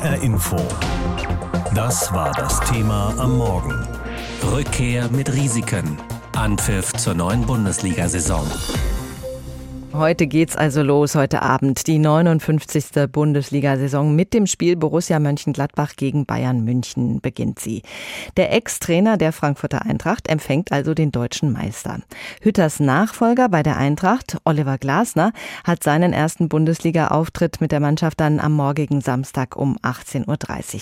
HR Info. Das war das Thema am Morgen. Rückkehr mit Risiken. Anpfiff zur neuen Bundesliga-Saison. Heute geht's also los, heute Abend, die 59. Bundesliga-Saison mit dem Spiel Borussia Mönchengladbach gegen Bayern München beginnt sie. Der Ex-Trainer der Frankfurter Eintracht empfängt also den deutschen Meister. Hütters Nachfolger bei der Eintracht, Oliver Glasner, hat seinen ersten Bundesliga-Auftritt mit der Mannschaft dann am morgigen Samstag um 18.30 Uhr.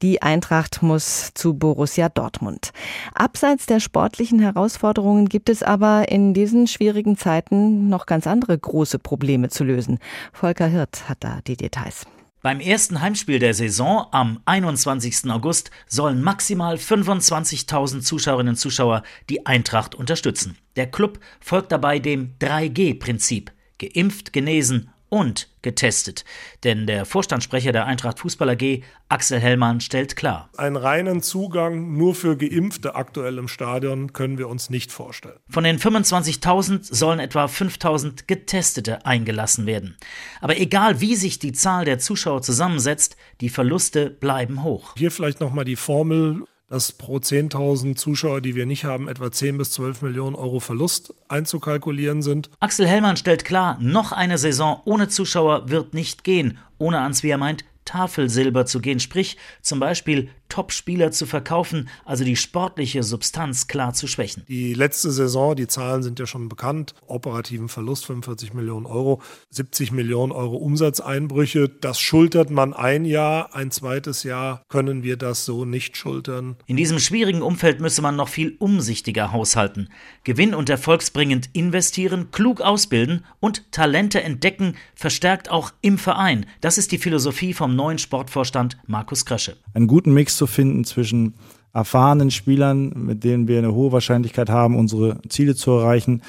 Die Eintracht muss zu Borussia Dortmund. Abseits der sportlichen Herausforderungen gibt es aber in diesen schwierigen Zeiten noch ganz andere andere große Probleme zu lösen. Volker Hirt hat da die Details. Beim ersten Heimspiel der Saison am 21. August sollen maximal 25.000 Zuschauerinnen und Zuschauer die Eintracht unterstützen. Der Club folgt dabei dem 3G-Prinzip. Geimpft, genesen und getestet. Denn der Vorstandssprecher der Eintracht Fußball AG, Axel Hellmann, stellt klar. Einen reinen Zugang nur für Geimpfte aktuell im Stadion können wir uns nicht vorstellen. Von den 25.000 sollen etwa 5.000 Getestete eingelassen werden. Aber egal wie sich die Zahl der Zuschauer zusammensetzt, die Verluste bleiben hoch. Hier vielleicht nochmal die Formel dass pro 10.000 Zuschauer, die wir nicht haben, etwa 10 bis 12 Millionen Euro Verlust einzukalkulieren sind. Axel Hellmann stellt klar, noch eine Saison ohne Zuschauer wird nicht gehen, ohne ans, wie er meint, Tafelsilber zu gehen, sprich zum Beispiel Top-Spieler zu verkaufen, also die sportliche Substanz klar zu schwächen. Die letzte Saison, die Zahlen sind ja schon bekannt, operativen Verlust 45 Millionen Euro, 70 Millionen Euro Umsatzeinbrüche, das schultert man ein Jahr, ein zweites Jahr können wir das so nicht schultern. In diesem schwierigen Umfeld müsse man noch viel umsichtiger haushalten, gewinn- und erfolgsbringend investieren, klug ausbilden und Talente entdecken, verstärkt auch im Verein. Das ist die Philosophie vom neuen Sportvorstand Markus Krösche. Einen guten Mix zu finden zwischen erfahrenen Spielern, mit denen wir eine hohe Wahrscheinlichkeit haben, unsere Ziele zu erreichen,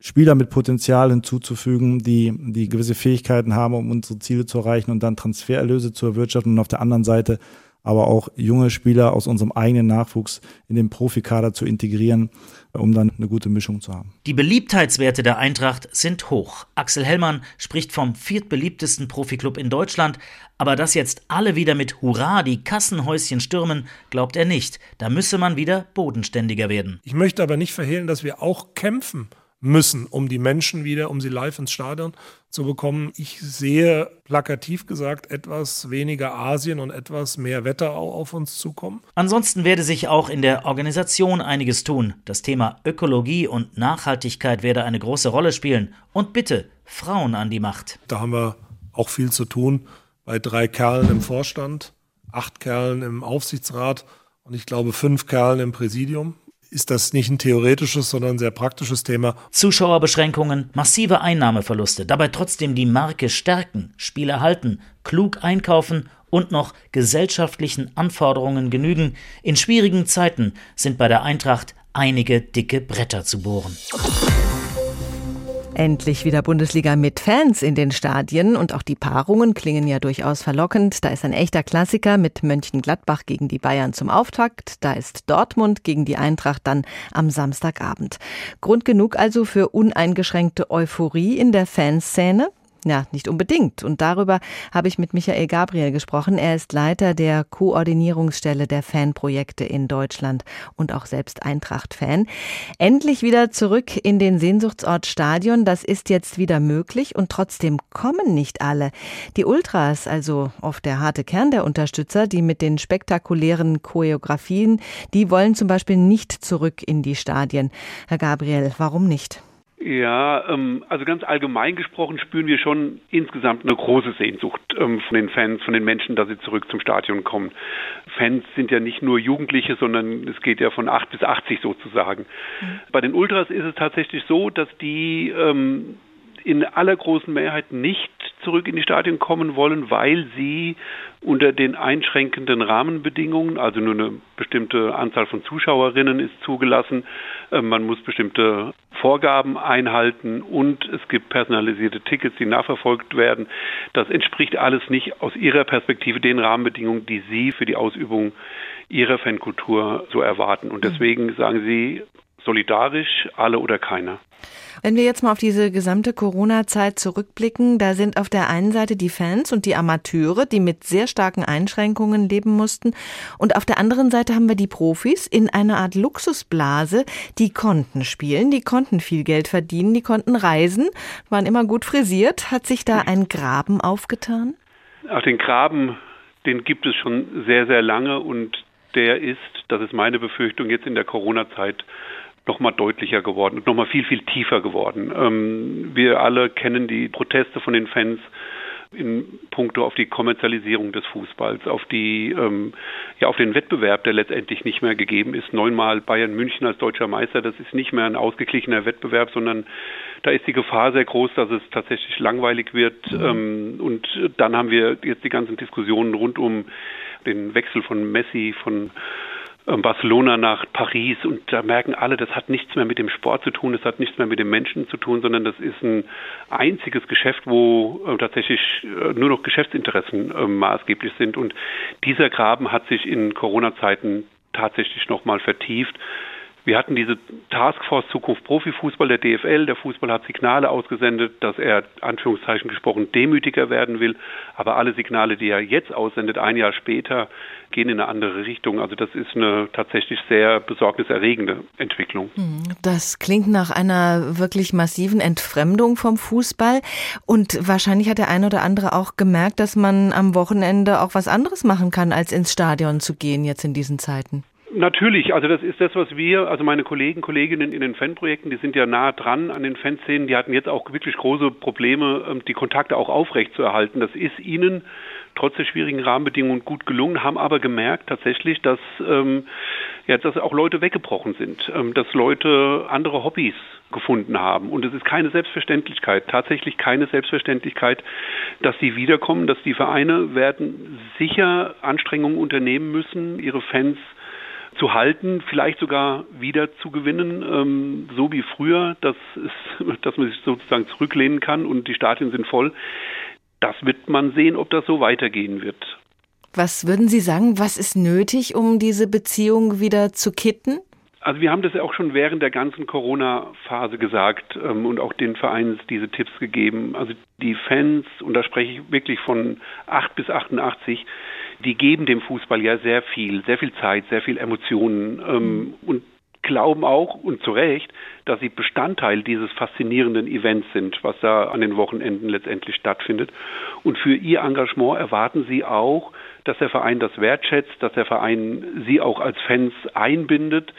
Spieler mit Potenzial hinzuzufügen, die, die gewisse Fähigkeiten haben, um unsere Ziele zu erreichen und dann Transfererlöse zu erwirtschaften und auf der anderen Seite aber auch junge Spieler aus unserem eigenen Nachwuchs in den Profikader zu integrieren, um dann eine gute Mischung zu haben. Die Beliebtheitswerte der Eintracht sind hoch. Axel Hellmann spricht vom viertbeliebtesten Profiklub in Deutschland, aber dass jetzt alle wieder mit Hurra die Kassenhäuschen stürmen, glaubt er nicht. Da müsse man wieder bodenständiger werden. Ich möchte aber nicht verhehlen, dass wir auch kämpfen müssen, um die Menschen wieder, um sie live ins Stadion zu bekommen. Ich sehe plakativ gesagt etwas weniger Asien und etwas mehr Wetter auf uns zukommen. Ansonsten werde sich auch in der Organisation einiges tun. Das Thema Ökologie und Nachhaltigkeit werde eine große Rolle spielen. Und bitte, Frauen an die Macht. Da haben wir auch viel zu tun. Bei drei Kerlen im Vorstand, acht Kerlen im Aufsichtsrat und ich glaube fünf Kerlen im Präsidium ist das nicht ein theoretisches, sondern ein sehr praktisches Thema. Zuschauerbeschränkungen, massive Einnahmeverluste, dabei trotzdem die Marke stärken, Spieler halten, klug einkaufen und noch gesellschaftlichen Anforderungen genügen. In schwierigen Zeiten sind bei der Eintracht einige dicke Bretter zu bohren. Endlich wieder Bundesliga mit Fans in den Stadien und auch die Paarungen klingen ja durchaus verlockend. Da ist ein echter Klassiker mit Mönchengladbach gegen die Bayern zum Auftakt. Da ist Dortmund gegen die Eintracht dann am Samstagabend. Grund genug also für uneingeschränkte Euphorie in der Fanszene. Ja, nicht unbedingt. Und darüber habe ich mit Michael Gabriel gesprochen. Er ist Leiter der Koordinierungsstelle der Fanprojekte in Deutschland und auch selbst Eintracht-Fan. Endlich wieder zurück in den Sehnsuchtsort Stadion. Das ist jetzt wieder möglich und trotzdem kommen nicht alle. Die Ultras, also oft der harte Kern der Unterstützer, die mit den spektakulären Choreografien, die wollen zum Beispiel nicht zurück in die Stadien. Herr Gabriel, warum nicht? Ja, ähm, also ganz allgemein gesprochen spüren wir schon insgesamt eine große Sehnsucht ähm, von den Fans, von den Menschen, dass sie zurück zum Stadion kommen. Fans sind ja nicht nur Jugendliche, sondern es geht ja von 8 bis 80 sozusagen. Mhm. Bei den Ultras ist es tatsächlich so, dass die ähm, in aller großen Mehrheit nicht zurück in die Stadien kommen wollen, weil sie unter den einschränkenden Rahmenbedingungen, also nur eine bestimmte Anzahl von Zuschauerinnen ist zugelassen, äh, man muss bestimmte Vorgaben einhalten und es gibt personalisierte Tickets, die nachverfolgt werden. Das entspricht alles nicht aus ihrer Perspektive den Rahmenbedingungen, die sie für die Ausübung ihrer Fankultur so erwarten. Und deswegen sagen sie, solidarisch, alle oder keiner. Wenn wir jetzt mal auf diese gesamte Corona-Zeit zurückblicken, da sind auf der einen Seite die Fans und die Amateure, die mit sehr starken Einschränkungen leben mussten. Und auf der anderen Seite haben wir die Profis in einer Art Luxusblase, die konnten spielen, die konnten viel Geld verdienen, die konnten reisen, waren immer gut frisiert. Hat sich da ein Graben aufgetan? Ach, den Graben, den gibt es schon sehr, sehr lange und der ist, das ist meine Befürchtung, jetzt in der Corona-Zeit nochmal deutlicher geworden und nochmal viel, viel tiefer geworden. Ähm, wir alle kennen die Proteste von den Fans in puncto auf die Kommerzialisierung des Fußballs, auf die ähm, ja auf den Wettbewerb, der letztendlich nicht mehr gegeben ist. Neunmal Bayern München als deutscher Meister, das ist nicht mehr ein ausgeglichener Wettbewerb, sondern da ist die Gefahr sehr groß, dass es tatsächlich langweilig wird. Ähm, und dann haben wir jetzt die ganzen Diskussionen rund um den Wechsel von Messi von Barcelona nach Paris und da merken alle, das hat nichts mehr mit dem Sport zu tun, das hat nichts mehr mit den Menschen zu tun, sondern das ist ein einziges Geschäft, wo äh, tatsächlich äh, nur noch Geschäftsinteressen äh, maßgeblich sind und dieser Graben hat sich in Corona-Zeiten tatsächlich nochmal vertieft. Wir hatten diese Taskforce Zukunft Profifußball der DFL. Der Fußball hat Signale ausgesendet, dass er, Anführungszeichen gesprochen, demütiger werden will. Aber alle Signale, die er jetzt aussendet, ein Jahr später, gehen in eine andere Richtung. Also das ist eine tatsächlich sehr besorgniserregende Entwicklung. Hm, das klingt nach einer wirklich massiven Entfremdung vom Fußball. Und wahrscheinlich hat der eine oder andere auch gemerkt, dass man am Wochenende auch was anderes machen kann, als ins Stadion zu gehen jetzt in diesen Zeiten. Natürlich, also das ist das, was wir, also meine Kollegen, Kolleginnen in den Fanprojekten, die sind ja nah dran an den Fanszenen, die hatten jetzt auch wirklich große Probleme, ähm, die Kontakte auch aufrechtzuerhalten. Das ist ihnen trotz der schwierigen Rahmenbedingungen gut gelungen, haben aber gemerkt tatsächlich, dass ähm, ja, dass auch Leute weggebrochen sind, ähm, dass Leute andere Hobbys gefunden haben. Und es ist keine Selbstverständlichkeit, tatsächlich keine Selbstverständlichkeit, dass sie wiederkommen, dass die Vereine werden sicher Anstrengungen unternehmen müssen, ihre Fans zu halten, vielleicht sogar wieder zu gewinnen, ähm, so wie früher, dass, es, dass man sich sozusagen zurücklehnen kann und die Stadien sind voll. Das wird man sehen, ob das so weitergehen wird. Was würden Sie sagen, was ist nötig, um diese Beziehung wieder zu kitten? Also wir haben das ja auch schon während der ganzen Corona-Phase gesagt ähm, und auch den Vereinen diese Tipps gegeben. Also die Fans, und da spreche ich wirklich von 8 bis 88, die geben dem Fußball ja sehr viel, sehr viel Zeit, sehr viel Emotionen ähm, mhm. und glauben auch und zu Recht, dass sie Bestandteil dieses faszinierenden Events sind, was da an den Wochenenden letztendlich stattfindet. Und für ihr Engagement erwarten sie auch, dass der Verein das wertschätzt, dass der Verein sie auch als Fans einbindet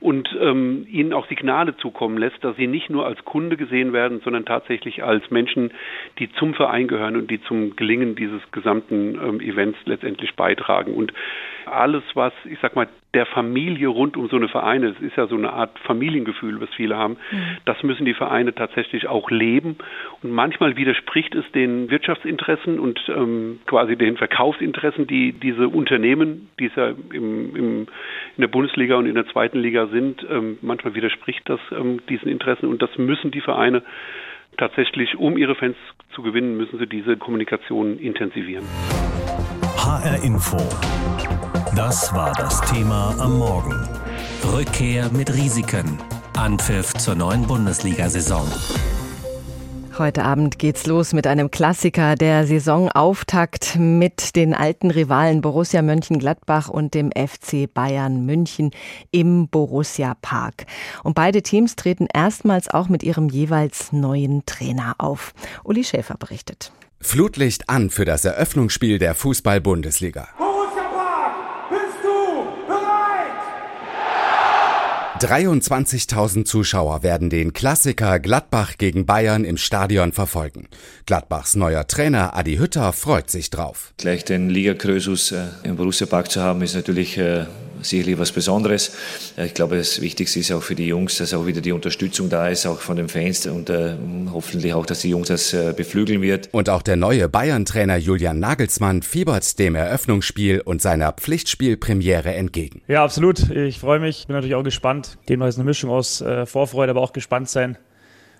und ähm, ihnen auch Signale zukommen lässt, dass sie nicht nur als Kunde gesehen werden, sondern tatsächlich als Menschen, die zum Verein gehören und die zum Gelingen dieses gesamten ähm, Events letztendlich beitragen. Und alles, was, ich sag mal, der Familie rund um so eine Vereine, es ist ja so eine Art Familiengefühl, was viele haben, mhm. das müssen die Vereine tatsächlich auch leben. Und manchmal widerspricht es den Wirtschaftsinteressen und ähm, quasi den Verkaufsinteressen, die diese Unternehmen, die es ja im, im, in der Bundesliga und in der zweiten Liga sind, ähm, manchmal widerspricht das ähm, diesen Interessen und das müssen die Vereine tatsächlich, um ihre Fans zu gewinnen, müssen sie diese Kommunikation intensivieren. HR Info. Das war das Thema am Morgen. Rückkehr mit Risiken. Anpfiff zur neuen Bundesliga-Saison. Heute Abend geht's los mit einem Klassiker der Saisonauftakt mit den alten Rivalen Borussia Mönchengladbach und dem FC Bayern München im Borussia Park. Und beide Teams treten erstmals auch mit ihrem jeweils neuen Trainer auf. Uli Schäfer berichtet. Flutlicht an für das Eröffnungsspiel der Fußball-Bundesliga. 23.000 Zuschauer werden den Klassiker Gladbach gegen Bayern im Stadion verfolgen. Gladbachs neuer Trainer Adi Hütter freut sich drauf. Gleich den Liga-Krösus äh, im Borussia Park zu haben, ist natürlich äh, sicherlich was Besonderes. Ich glaube, das Wichtigste ist auch für die Jungs, dass auch wieder die Unterstützung da ist, auch von den Fans und äh, hoffentlich auch, dass die Jungs das äh, beflügeln wird. Und auch der neue Bayern-Trainer Julian Nagelsmann fiebert dem Eröffnungsspiel und seiner Pflichtspielpremiere entgegen. Ja, absolut. Ich freue mich, bin natürlich auch gespannt. Dem ist eine Mischung aus äh, Vorfreude, aber auch gespannt sein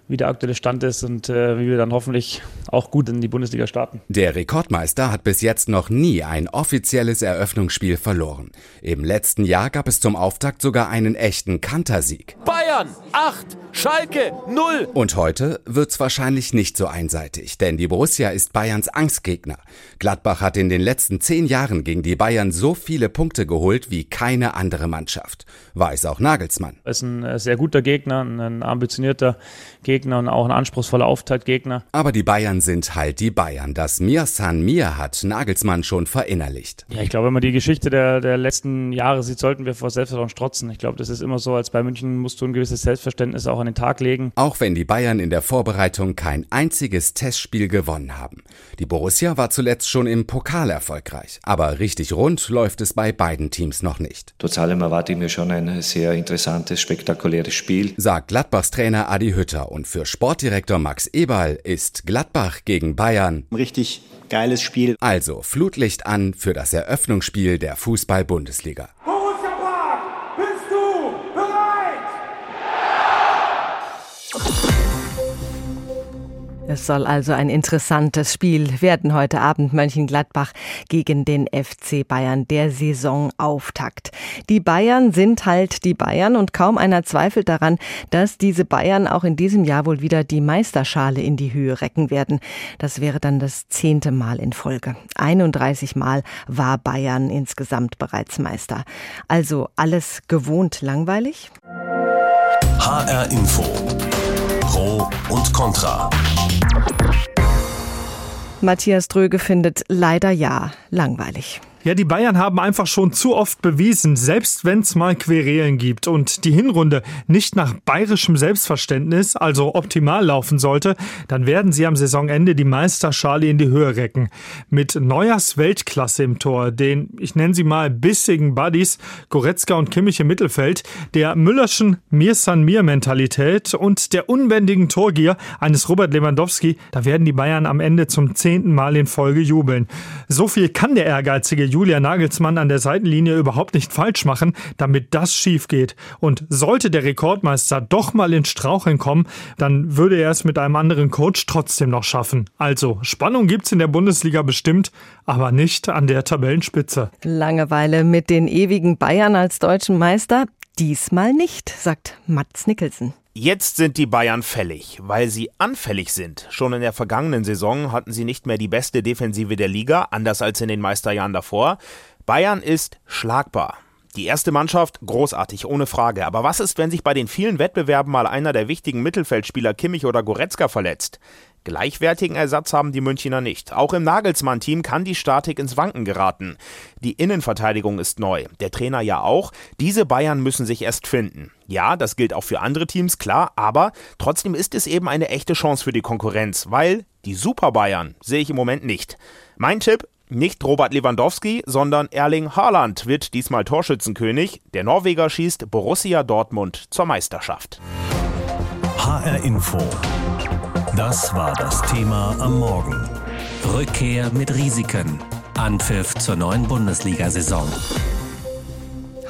wie der aktuelle Stand ist und äh, wie wir dann hoffentlich auch gut in die Bundesliga starten. Der Rekordmeister hat bis jetzt noch nie ein offizielles Eröffnungsspiel verloren. Im letzten Jahr gab es zum Auftakt sogar einen echten Kantersieg. Bayern 8, Schalke 0. Und heute wird's wahrscheinlich nicht so einseitig, denn die Borussia ist Bayerns Angstgegner. Gladbach hat in den letzten zehn Jahren gegen die Bayern so viele Punkte geholt wie keine andere Mannschaft. Weiß auch Nagelsmann. Es ist ein äh, sehr guter Gegner, ein ambitionierter Gegner und auch ein anspruchsvoller Auftaktgegner. Aber die Bayern sind halt die Bayern. Das Mir San Mir hat Nagelsmann schon verinnerlicht. Ja, ich glaube, wenn man die Geschichte der, der letzten Jahre sieht, sollten wir vor Selbstvertrauen strotzen. Ich glaube, das ist immer so, als bei München musst du ein gewisses Selbstverständnis auch an den Tag legen. Auch wenn die Bayern in der Vorbereitung kein einziges Testspiel gewonnen haben. Die Borussia war zuletzt schon im Pokal erfolgreich. Aber richtig rund läuft es bei beiden Teams noch nicht. Trotz allem erwarte ich mir schon ein sehr interessantes, spektakuläres Spiel. Sagt Gladbachs Trainer Adi Hütter und für Sportdirektor Max Eberl ist Gladbach gegen Bayern richtig geiles Spiel. Also Flutlicht an für das Eröffnungsspiel der Fußball-Bundesliga. Es soll also ein interessantes Spiel werden heute Abend Mönchengladbach gegen den FC Bayern, der Saisonauftakt. Die Bayern sind halt die Bayern und kaum einer zweifelt daran, dass diese Bayern auch in diesem Jahr wohl wieder die Meisterschale in die Höhe recken werden. Das wäre dann das zehnte Mal in Folge. 31 Mal war Bayern insgesamt bereits Meister. Also alles gewohnt langweilig? HR Info. Pro und Contra. Matthias Dröge findet leider ja langweilig. Ja, die Bayern haben einfach schon zu oft bewiesen, selbst wenn es mal Querelen gibt und die Hinrunde nicht nach bayerischem Selbstverständnis, also optimal laufen sollte, dann werden sie am Saisonende die Meisterschale in die Höhe recken. Mit Neuers Weltklasse im Tor, den, ich nenne sie mal, bissigen Buddies, Goretzka und Kimmich im Mittelfeld, der Müllerschen Mir-San-Mir-Mentalität und der unbändigen Torgier eines Robert Lewandowski, da werden die Bayern am Ende zum zehnten Mal in Folge jubeln. So viel kann der ehrgeizige Julia Nagelsmann an der Seitenlinie überhaupt nicht falsch machen, damit das schief geht. Und sollte der Rekordmeister doch mal ins Straucheln kommen, dann würde er es mit einem anderen Coach trotzdem noch schaffen. Also, Spannung gibt's in der Bundesliga bestimmt, aber nicht an der Tabellenspitze. Langeweile mit den ewigen Bayern als deutschen Meister? Diesmal nicht, sagt Mats Nicholson. Jetzt sind die Bayern fällig, weil sie anfällig sind. Schon in der vergangenen Saison hatten sie nicht mehr die beste Defensive der Liga, anders als in den Meisterjahren davor. Bayern ist schlagbar. Die erste Mannschaft großartig, ohne Frage. Aber was ist, wenn sich bei den vielen Wettbewerben mal einer der wichtigen Mittelfeldspieler Kimmich oder Goretzka verletzt? Gleichwertigen Ersatz haben die Münchner nicht. Auch im Nagelsmann-Team kann die Statik ins Wanken geraten. Die Innenverteidigung ist neu, der Trainer ja auch. Diese Bayern müssen sich erst finden. Ja, das gilt auch für andere Teams, klar, aber trotzdem ist es eben eine echte Chance für die Konkurrenz, weil die Super Bayern sehe ich im Moment nicht. Mein Tipp, nicht Robert Lewandowski, sondern Erling Haaland wird diesmal Torschützenkönig. Der Norweger schießt Borussia Dortmund zur Meisterschaft. HR Info. Das war das Thema am Morgen. Rückkehr mit Risiken. Anpfiff zur neuen Bundesliga-Saison.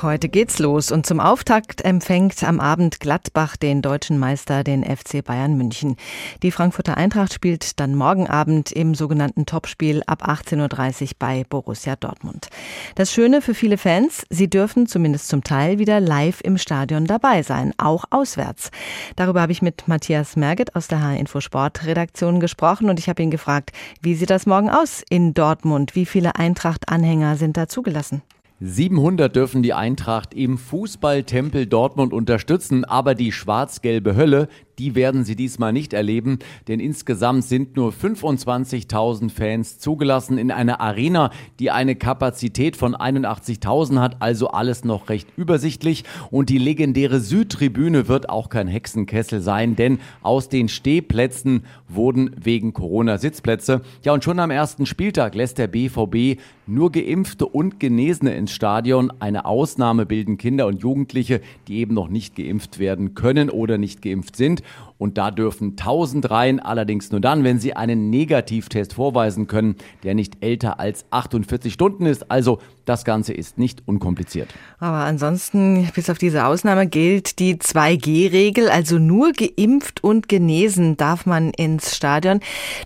Heute geht's los und zum Auftakt empfängt am Abend Gladbach den deutschen Meister, den FC Bayern München. Die Frankfurter Eintracht spielt dann morgen Abend im sogenannten Topspiel ab 18.30 Uhr bei Borussia Dortmund. Das Schöne für viele Fans, sie dürfen zumindest zum Teil wieder live im Stadion dabei sein, auch auswärts. Darüber habe ich mit Matthias Merget aus der H-Info Sport Redaktion gesprochen und ich habe ihn gefragt, wie sieht das morgen aus in Dortmund? Wie viele Eintracht-Anhänger sind da zugelassen? 700 dürfen die Eintracht im Fußballtempel Dortmund unterstützen, aber die schwarz-gelbe Hölle, die werden sie diesmal nicht erleben, denn insgesamt sind nur 25.000 Fans zugelassen in einer Arena, die eine Kapazität von 81.000 hat, also alles noch recht übersichtlich. Und die legendäre Südtribüne wird auch kein Hexenkessel sein, denn aus den Stehplätzen wurden wegen Corona Sitzplätze. Ja, und schon am ersten Spieltag lässt der BVB nur Geimpfte und Genesene ins Stadion. Eine Ausnahme bilden Kinder und Jugendliche, die eben noch nicht geimpft werden können oder nicht geimpft sind. Und da dürfen 1000 rein, allerdings nur dann, wenn sie einen Negativtest vorweisen können, der nicht älter als 48 Stunden ist. Also das Ganze ist nicht unkompliziert. Aber ansonsten, bis auf diese Ausnahme, gilt die 2G-Regel, also nur geimpft und genesen darf man ins Stadion.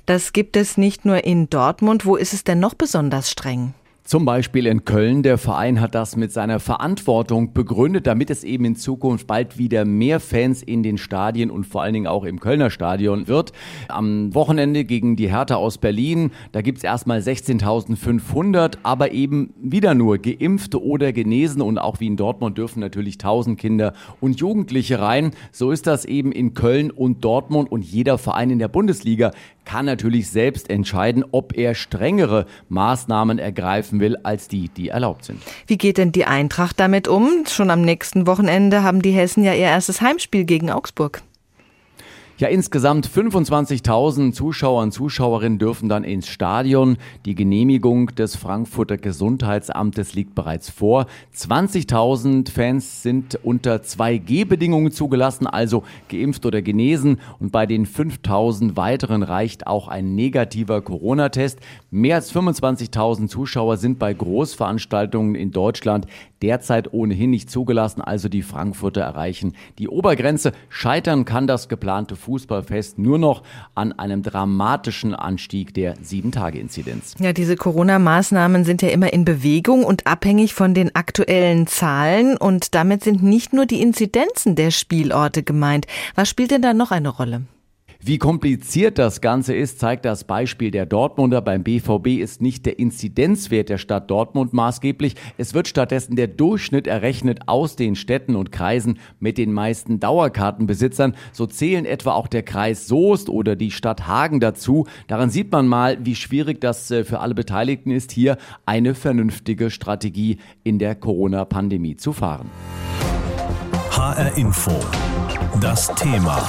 Das gibt es nicht nur in Dortmund. Wo ist es denn noch besonders streng? Zum Beispiel in Köln. Der Verein hat das mit seiner Verantwortung begründet, damit es eben in Zukunft bald wieder mehr Fans in den Stadien und vor allen Dingen auch im Kölner Stadion wird. Am Wochenende gegen die Hertha aus Berlin, da gibt es erstmal 16.500, aber eben wieder nur Geimpfte oder Genesen und auch wie in Dortmund dürfen natürlich 1.000 Kinder und Jugendliche rein. So ist das eben in Köln und Dortmund und jeder Verein in der Bundesliga kann natürlich selbst entscheiden, ob er strengere Maßnahmen ergreifen will als die, die erlaubt sind. Wie geht denn die Eintracht damit um? Schon am nächsten Wochenende haben die Hessen ja ihr erstes Heimspiel gegen Augsburg. Ja, insgesamt 25.000 Zuschauer und Zuschauerinnen dürfen dann ins Stadion. Die Genehmigung des Frankfurter Gesundheitsamtes liegt bereits vor. 20.000 Fans sind unter 2G-Bedingungen zugelassen, also geimpft oder genesen. Und bei den 5.000 weiteren reicht auch ein negativer Corona-Test. Mehr als 25.000 Zuschauer sind bei Großveranstaltungen in Deutschland derzeit ohnehin nicht zugelassen, also die Frankfurter erreichen die Obergrenze. Scheitern kann das geplante Fußballfest nur noch an einem dramatischen Anstieg der Sieben-Tage-Inzidenz. Ja, diese Corona-Maßnahmen sind ja immer in Bewegung und abhängig von den aktuellen Zahlen. Und damit sind nicht nur die Inzidenzen der Spielorte gemeint. Was spielt denn da noch eine Rolle? Wie kompliziert das Ganze ist, zeigt das Beispiel der Dortmunder. Beim BVB ist nicht der Inzidenzwert der Stadt Dortmund maßgeblich. Es wird stattdessen der Durchschnitt errechnet aus den Städten und Kreisen mit den meisten Dauerkartenbesitzern. So zählen etwa auch der Kreis Soest oder die Stadt Hagen dazu. Daran sieht man mal, wie schwierig das äh, für alle Beteiligten ist, hier eine vernünftige Strategie in der Corona-Pandemie zu fahren. HR Info. Das Thema.